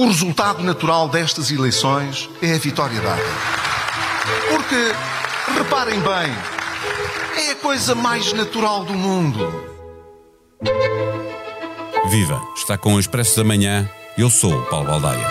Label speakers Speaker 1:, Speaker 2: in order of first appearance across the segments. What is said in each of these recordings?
Speaker 1: O resultado natural destas eleições é a vitória dada. Porque, reparem bem, é a coisa mais natural do mundo.
Speaker 2: Viva! Está com o Expresso da Manhã. Eu sou o Paulo Baldaia.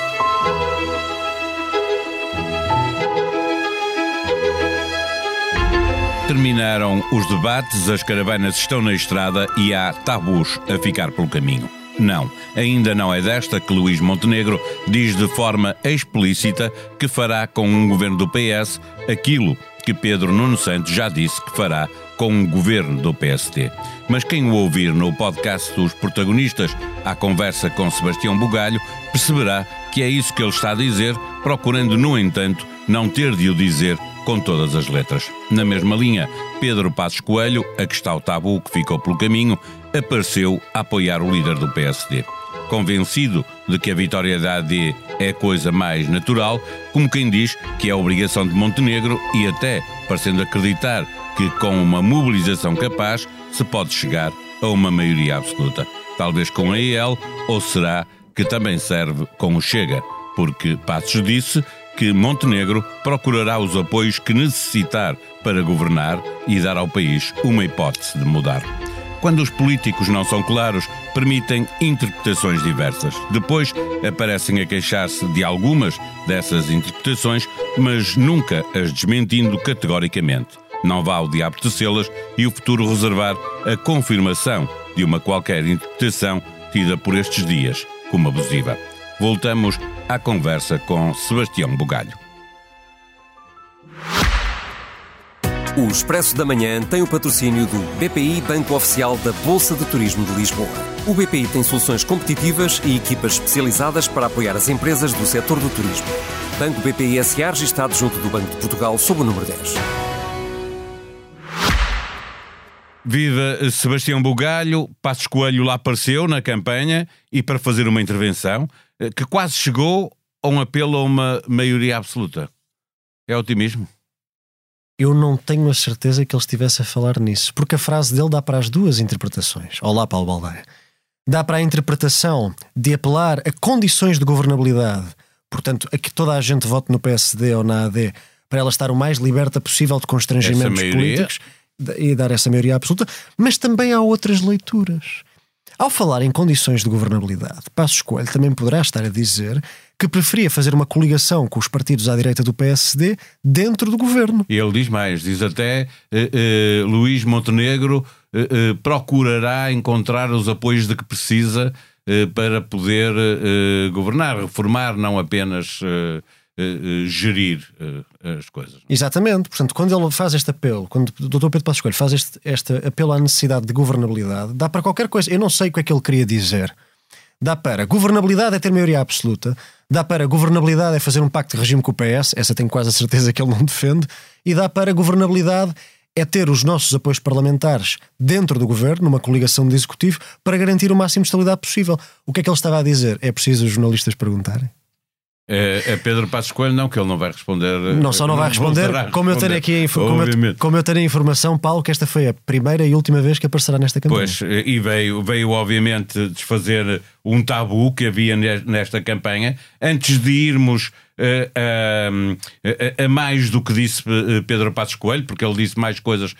Speaker 2: Terminaram os debates, as caravanas estão na estrada e há tabus a ficar pelo caminho. Não, ainda não é desta que Luís Montenegro diz de forma explícita que fará com um governo do PS aquilo que Pedro Nuno Santos já disse que fará com um governo do PSD. Mas quem o ouvir no podcast dos protagonistas à conversa com Sebastião Bugalho perceberá que é isso que ele está a dizer, procurando, no entanto, não ter de o dizer com todas as letras. Na mesma linha, Pedro Passos Coelho, a que está o tabu que ficou pelo caminho, apareceu a apoiar o líder do PSD. Convencido de que a vitória da AD é coisa mais natural, como quem diz que é obrigação de Montenegro e até parecendo acreditar que com uma mobilização capaz se pode chegar a uma maioria absoluta. Talvez com a EL, ou será que também serve com o Chega, porque Passos disse que Montenegro procurará os apoios que necessitar para governar e dar ao país uma hipótese de mudar. Quando os políticos não são claros, permitem interpretações diversas. Depois aparecem a queixar-se de algumas dessas interpretações, mas nunca as desmentindo categoricamente. Não vá o diabo tecê-las e o futuro reservar a confirmação de uma qualquer interpretação tida por estes dias como abusiva. Voltamos à conversa com Sebastião Bugalho.
Speaker 3: O Expresso da Manhã tem o patrocínio do BPI Banco Oficial da Bolsa de Turismo de Lisboa. O BPI tem soluções competitivas e equipas especializadas para apoiar as empresas do setor do turismo. Banco BPI SA registado junto do Banco de Portugal sob o número 10.
Speaker 2: Viva Sebastião Bugalho, Passos Coelho lá apareceu na campanha e para fazer uma intervenção que quase chegou a um apelo a uma maioria absoluta. É otimismo?
Speaker 4: Eu não tenho a certeza que ele estivesse a falar nisso, porque a frase dele dá para as duas interpretações. Olá, Paulo Baldaia. Dá para a interpretação de apelar a condições de governabilidade, portanto, a que toda a gente vote no PSD ou na AD para ela estar o mais liberta possível de constrangimentos políticos e dar essa maioria absoluta, mas também há outras leituras. Ao falar em condições de governabilidade, Passos Coelho também poderá estar a dizer que preferia fazer uma coligação com os partidos à direita do PSD dentro do governo.
Speaker 2: E ele diz mais, diz até uh, uh, Luís Montenegro uh, procurará encontrar os apoios de que precisa para poder governar, reformar, não apenas uh, gerir as coisas.
Speaker 4: Exatamente, portanto, quando ele faz este apelo, quando o Dr. Pedro Passos Coelho faz este, este apelo à necessidade de governabilidade, dá para qualquer coisa. Eu não sei o que é que ele queria dizer. Dá para governabilidade é ter maioria absoluta, dá para governabilidade é fazer um pacto de regime com o PS, essa tenho quase a certeza que ele não defende, e dá para governabilidade é ter os nossos apoios parlamentares dentro do governo, numa coligação de executivo, para garantir o máximo de estabilidade possível. O que é que ele estava a dizer? É preciso os jornalistas perguntarem?
Speaker 2: É, é, Pedro Passos Coelho, não, que ele não vai responder.
Speaker 4: Não só não, não vai responder, como, eu tenho aqui a como, eu, como eu tenho a informação, Paulo, que esta foi a primeira e última vez que aparecerá nesta campanha.
Speaker 2: Pois, e veio, veio obviamente desfazer um tabu que havia nesta campanha. Antes de irmos uh, uh, a mais do que disse eh, Pedro Passos Coelho, porque ele disse mais coisas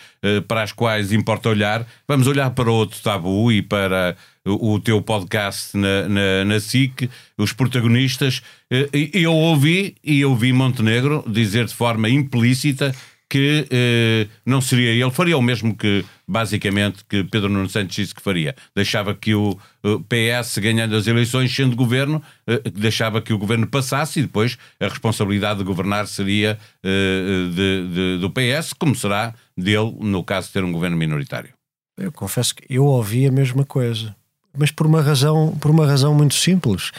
Speaker 2: para as quais importa olhar, vamos olhar para outro tabu e para o teu podcast na, na, na SIC, os protagonistas. Eu ouvi, e ouvi Montenegro dizer de forma implícita que eh, não seria ele, faria o mesmo que, basicamente, que Pedro Nuno Santos disse que faria. Deixava que o, o PS, ganhando as eleições, sendo governo, eh, deixava que o governo passasse e depois a responsabilidade de governar seria eh, de, de, do PS, como será dele, no caso de ter um governo minoritário.
Speaker 4: Eu confesso que eu ouvi a mesma coisa mas por uma razão, por uma razão muito simples.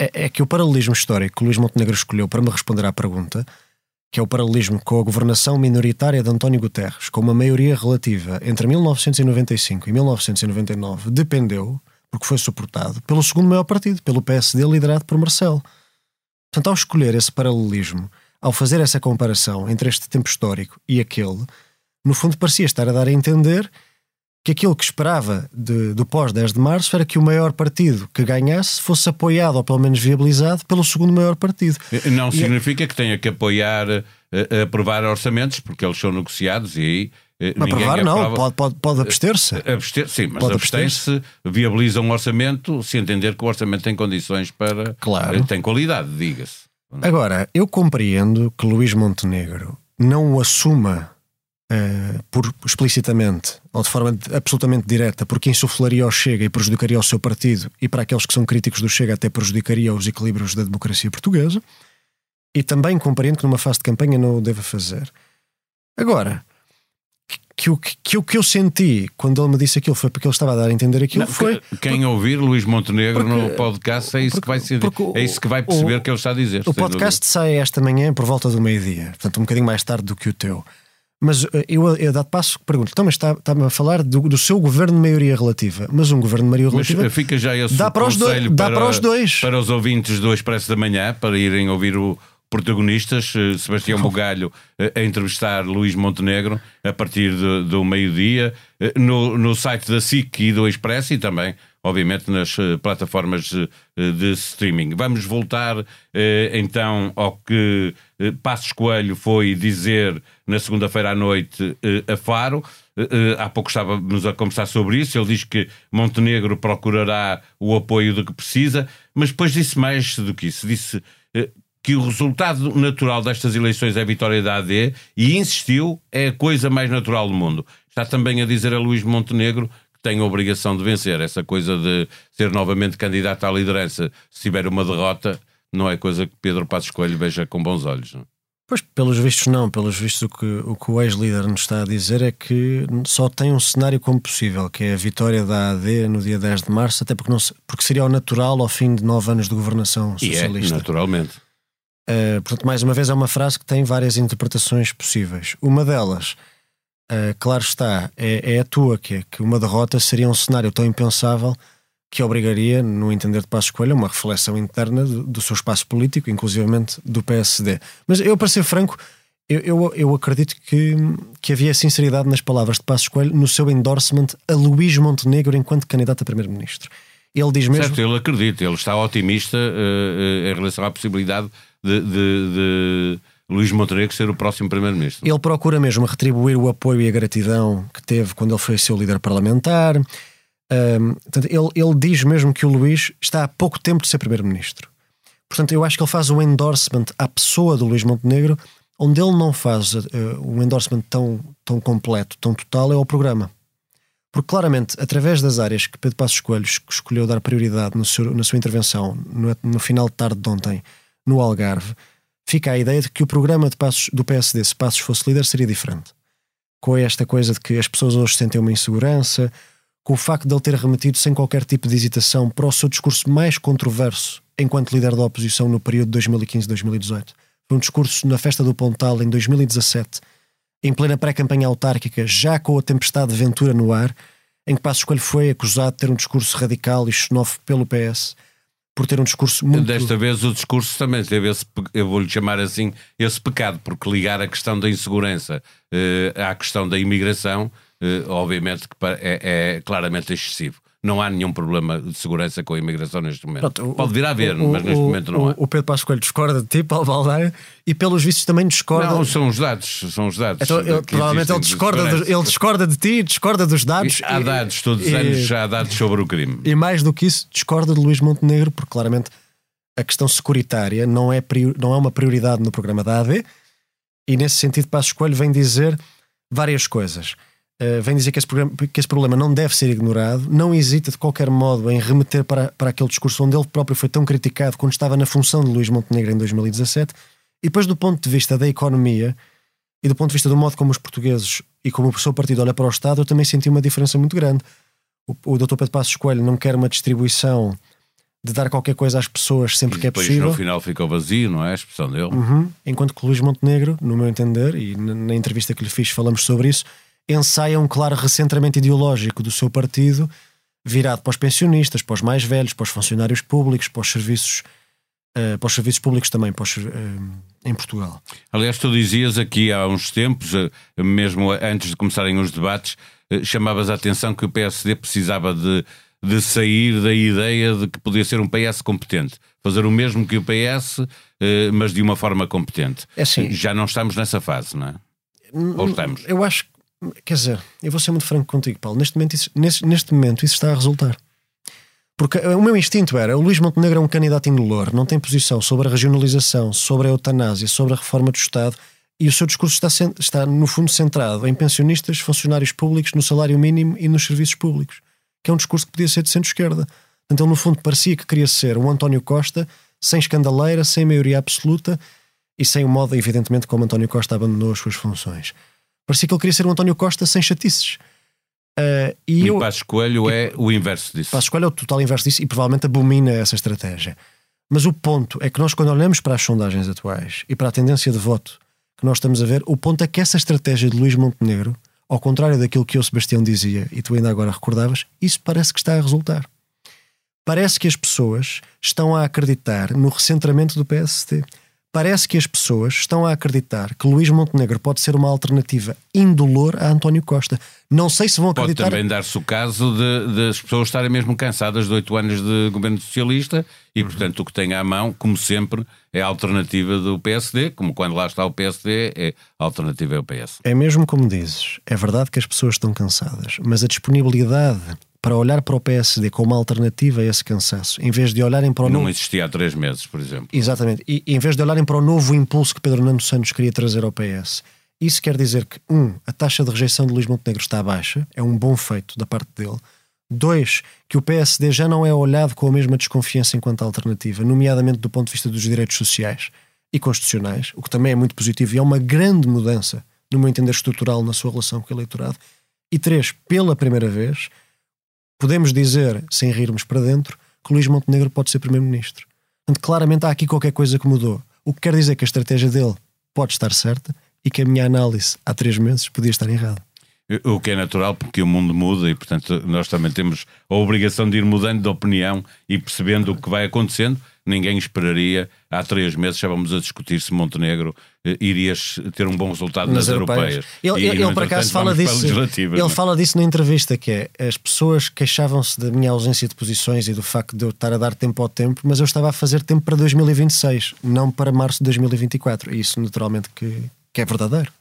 Speaker 4: É, é que o paralelismo histórico que Luís Montenegro escolheu para me responder à pergunta, que é o paralelismo com a governação minoritária de António Guterres, com uma maioria relativa entre 1995 e 1999, dependeu, porque foi suportado, pelo segundo maior partido, pelo PSD, liderado por Marcelo. Portanto, ao escolher esse paralelismo, ao fazer essa comparação entre este tempo histórico e aquele, no fundo parecia estar a dar a entender que aquilo que esperava de, do pós-10 de março era que o maior partido que ganhasse fosse apoiado ou pelo menos viabilizado pelo segundo maior partido.
Speaker 2: Não e significa que tenha que apoiar, uh, aprovar orçamentos, porque eles são negociados e aí.
Speaker 4: Uh, aprovar não, aprova... pode, pode, pode abster-se.
Speaker 2: Abster sim, mas abster-se viabiliza um orçamento se entender que o orçamento tem condições para.
Speaker 4: Claro.
Speaker 2: tem qualidade, diga-se.
Speaker 4: Agora, eu compreendo que Luís Montenegro não o assuma uh, por, explicitamente ou de forma absolutamente direta, porque insuflaria ao Chega e prejudicaria o seu partido, e para aqueles que são críticos do Chega, até prejudicaria os equilíbrios da democracia portuguesa. E também compreendo que numa fase de campanha não o deva fazer. Agora, que o que, que, que eu senti quando ele me disse aquilo foi porque ele estava a dar a entender aquilo. Não, foi
Speaker 2: quem porque, ouvir Luís Montenegro porque, no podcast é isso porque, que vai ser, é isso que vai perceber o, que ele está a dizer.
Speaker 4: O podcast dúvida. sai esta manhã por volta do meio-dia, portanto, um bocadinho mais tarde do que o teu. Mas eh, eu, eu dado passo pergunto, então, mas está-me está a falar do, do, seu governo de maioria relativa. Mas um governo de maioria relativa.
Speaker 2: Mas fica já esse dá para os, dois,
Speaker 4: dá para, para os dois.
Speaker 2: Para os ouvintes do Expresso da Manhã, para irem ouvir o, protagonistas, eh, Sebastião Bugalho eh, a entrevistar Luís Montenegro a partir do meio-dia, eh, no, no site da SIC e do Expresso e também, obviamente, nas plataformas de streaming. Vamos voltar então ao que Passos Coelho foi dizer na segunda-feira à noite a Faro. há pouco estávamos a conversar sobre isso. Ele diz que Montenegro procurará o apoio do que precisa, mas depois disse mais do que isso. Disse que o resultado natural destas eleições é a vitória da AD e insistiu, é a coisa mais natural do mundo. Está também a dizer a Luís Montenegro tem a obrigação de vencer. Essa coisa de ser novamente candidato à liderança, se tiver uma derrota, não é coisa que Pedro Passos Coelho veja com bons olhos. Não? É?
Speaker 4: Pois, pelos vistos, não. Pelos vistos, o que o, que o ex-líder nos está a dizer é que só tem um cenário como possível, que é a vitória da AD no dia 10 de março, até porque, não, porque seria o natural ao fim de nove anos de governação socialista.
Speaker 2: E é, naturalmente.
Speaker 4: Uh, portanto, mais uma vez, é uma frase que tem várias interpretações possíveis. Uma delas, uh, claro está, é, é, tua, que que uma derrota seria um cenário tão impensável que obrigaria, no entender de Passo Coelho, uma reflexão interna do, do, seu espaço político, inclusivamente do PSD. Mas eu, para ser franco, eu, eu, eu, acredito que, que havia sinceridade nas palavras de Passos Coelho no seu endorsement a Luís Montenegro enquanto candidato a primeiro-ministro. Ele diz mesmo.
Speaker 2: Certo, ele acredita, ele está otimista uh, uh, em relação à possibilidade de, de, de Luís Montenegro ser o próximo Primeiro-Ministro.
Speaker 4: Ele procura mesmo retribuir o apoio e a gratidão que teve quando ele foi seu líder parlamentar. Um, portanto, ele, ele diz mesmo que o Luís está há pouco tempo de ser Primeiro-Ministro. Portanto, eu acho que ele faz um endorsement à pessoa do Luís Montenegro, onde ele não faz uh, um endorsement tão, tão completo, tão total, é ao programa. Porque claramente, através das áreas que Pedro Passos Coelhos escolheu dar prioridade seu, na sua intervenção no, no final de tarde de ontem, no Algarve, fica a ideia de que o programa de passos, do PSD, se Passos fosse líder, seria diferente. Com esta coisa de que as pessoas hoje sentem uma insegurança, com o facto de ele ter remetido sem qualquer tipo de hesitação para o seu discurso mais controverso enquanto líder da oposição no período de 2015-2018. Foi um discurso na festa do Pontal em 2017, em plena pré-campanha autárquica, já com a tempestade de Ventura no ar, em que Passos Coelho foi acusado de ter um discurso radical e xenófobo pelo PS por ter um discurso muito.
Speaker 2: Desta vez o discurso também teve esse, eu vou-lhe chamar assim, esse pecado, porque ligar a questão da insegurança uh, à questão da imigração, uh, obviamente que é, é claramente excessivo não há nenhum problema de segurança com a imigração neste momento. Pronto, Pode vir a haver, o, mas neste o, momento não há.
Speaker 4: O Pedro Passos Coelho discorda de ti, Paulo Baldaia, e pelos vistos também discorda.
Speaker 2: Não, são os dados, são os dados.
Speaker 4: Então, ele, provavelmente ele discorda, de, ele discorda de ti, discorda dos dados.
Speaker 2: E, há dados, todos os anos já há dados sobre o crime.
Speaker 4: E mais do que isso, discorda de Luís Montenegro, porque claramente a questão securitária não é, não é uma prioridade no programa da AD, e nesse sentido Passos Coelho vem dizer várias coisas. Uh, vem dizer que esse, programa, que esse, problema não deve ser ignorado, não hesita de qualquer modo em remeter para, para aquele discurso onde ele próprio foi tão criticado quando estava na função de Luís Montenegro em 2017. E depois, do ponto de vista da economia e do ponto de vista do modo como os portugueses e como o seu partido olha para o Estado, eu também senti uma diferença muito grande. O, o Dr. Pedro Passos Coelho não quer uma distribuição de dar qualquer coisa às pessoas sempre que é possível.
Speaker 2: no final ficou vazio, não é? A expressão dele.
Speaker 4: Uhum. Enquanto que Luís Montenegro, no meu entender, e na entrevista que lhe fiz falamos sobre isso, ensaia um claro recentramento ideológico do seu partido virado para os pensionistas, para os mais velhos, para os funcionários públicos, para os serviços uh, para os serviços públicos também para os, uh, em Portugal.
Speaker 2: Aliás, tu dizias aqui há uns tempos, mesmo antes de começarem os debates, chamavas a atenção que o PSD precisava de, de sair da ideia de que podia ser um PS competente. Fazer o mesmo que o PS, mas de uma forma competente.
Speaker 4: É assim,
Speaker 2: Já não estamos nessa fase, não é? Ou estamos?
Speaker 4: Eu acho, quer dizer, eu vou ser muito franco contigo, Paulo. Neste momento, isso, neste, neste momento, isso está a resultar. Porque o meu instinto era: o Luís Montenegro é um candidato indolor, não tem posição sobre a regionalização, sobre a eutanásia, sobre a reforma do Estado, e o seu discurso está, está no fundo, centrado em pensionistas, funcionários públicos, no salário mínimo e nos serviços públicos, que é um discurso que podia ser de centro-esquerda. Ele, no fundo, parecia que queria ser um António Costa sem escandaleira, sem maioria absoluta e sem o modo, evidentemente, como António Costa abandonou as suas funções. Parecia que ele queria ser um António Costa sem chatices.
Speaker 2: Uh, e, e eu, Passos Coelho é o inverso disso.
Speaker 4: Passos Coelho é o total inverso disso e provavelmente abomina essa estratégia. Mas o ponto é que nós, quando olhamos para as sondagens atuais e para a tendência de voto que nós estamos a ver, o ponto é que essa estratégia de Luís Montenegro, ao contrário daquilo que eu, Sebastião, dizia e tu ainda agora recordavas, isso parece que está a resultar. Parece que as pessoas estão a acreditar no recentramento do PSD parece que as pessoas estão a acreditar que Luís Montenegro pode ser uma alternativa indolor a António Costa. Não sei se vão acreditar.
Speaker 2: Pode também dar-se o caso de, as pessoas estarem mesmo cansadas de oito anos de governo socialista e, uhum. portanto, o que tem à mão, como sempre, é a alternativa do PSD, como quando lá está o PSD, é a alternativa é o PS.
Speaker 4: É mesmo como dizes. É verdade que as pessoas estão cansadas, mas a disponibilidade para olhar para o PSD como alternativa a esse cansaço, em vez de olharem para o
Speaker 2: Não novo... existia há três meses, por exemplo.
Speaker 4: Exatamente. E em vez de olharem para o novo impulso que Pedro Nuno Santos queria trazer ao PS, isso quer dizer que, um, a taxa de rejeição de Luís Montenegro está baixa, é um bom feito da parte dele. Dois, que o PSD já não é olhado com a mesma desconfiança enquanto alternativa, nomeadamente do ponto de vista dos direitos sociais e constitucionais, o que também é muito positivo e é uma grande mudança, no meu entender, estrutural na sua relação com o eleitorado. E três, pela primeira vez, podemos dizer, sem rirmos para dentro, que Luís Montenegro pode ser Primeiro-Ministro. Portanto, claramente há aqui qualquer coisa que mudou. O que quer dizer que a estratégia dele pode estar certa e que a minha análise há três meses podia estar errada.
Speaker 2: O que é natural, porque o mundo muda e, portanto, nós também temos a obrigação de ir mudando de opinião e percebendo o que vai acontecendo. Ninguém esperaria, há três meses estávamos a discutir se Montenegro eh, iria ter um bom resultado nas, nas europeias.
Speaker 4: europeias. Ele, ele, ele por acaso fala disso. Ele é? fala disso na entrevista, que é as pessoas queixavam-se da minha ausência de posições e do facto de eu estar a dar tempo ao tempo, mas eu estava a fazer tempo para 2026, não para março de 2024. E isso naturalmente que, que é verdadeiro.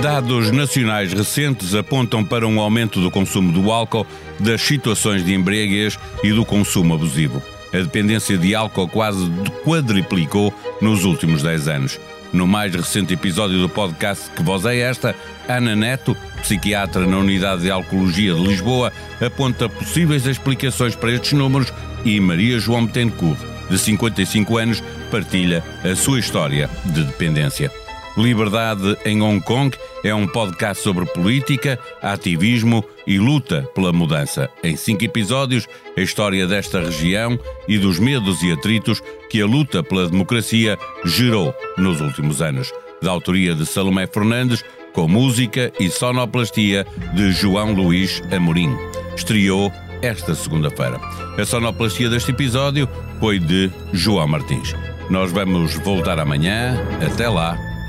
Speaker 2: Dados nacionais recentes apontam para um aumento do consumo do álcool, das situações de embriaguez e do consumo abusivo. A dependência de álcool quase quadriplicou nos últimos 10 anos. No mais recente episódio do podcast Que Voz é Esta, Ana Neto, psiquiatra na Unidade de Alcoologia de Lisboa, aponta possíveis explicações para estes números e Maria João Betancourt, de 55 anos, partilha a sua história de dependência. Liberdade em Hong Kong é um podcast sobre política, ativismo e luta pela mudança. Em cinco episódios, a história desta região e dos medos e atritos que a luta pela democracia gerou nos últimos anos. Da autoria de Salomé Fernandes, com música e sonoplastia de João Luís Amorim. Estreou esta segunda-feira. A sonoplastia deste episódio foi de João Martins. Nós vamos voltar amanhã. Até lá.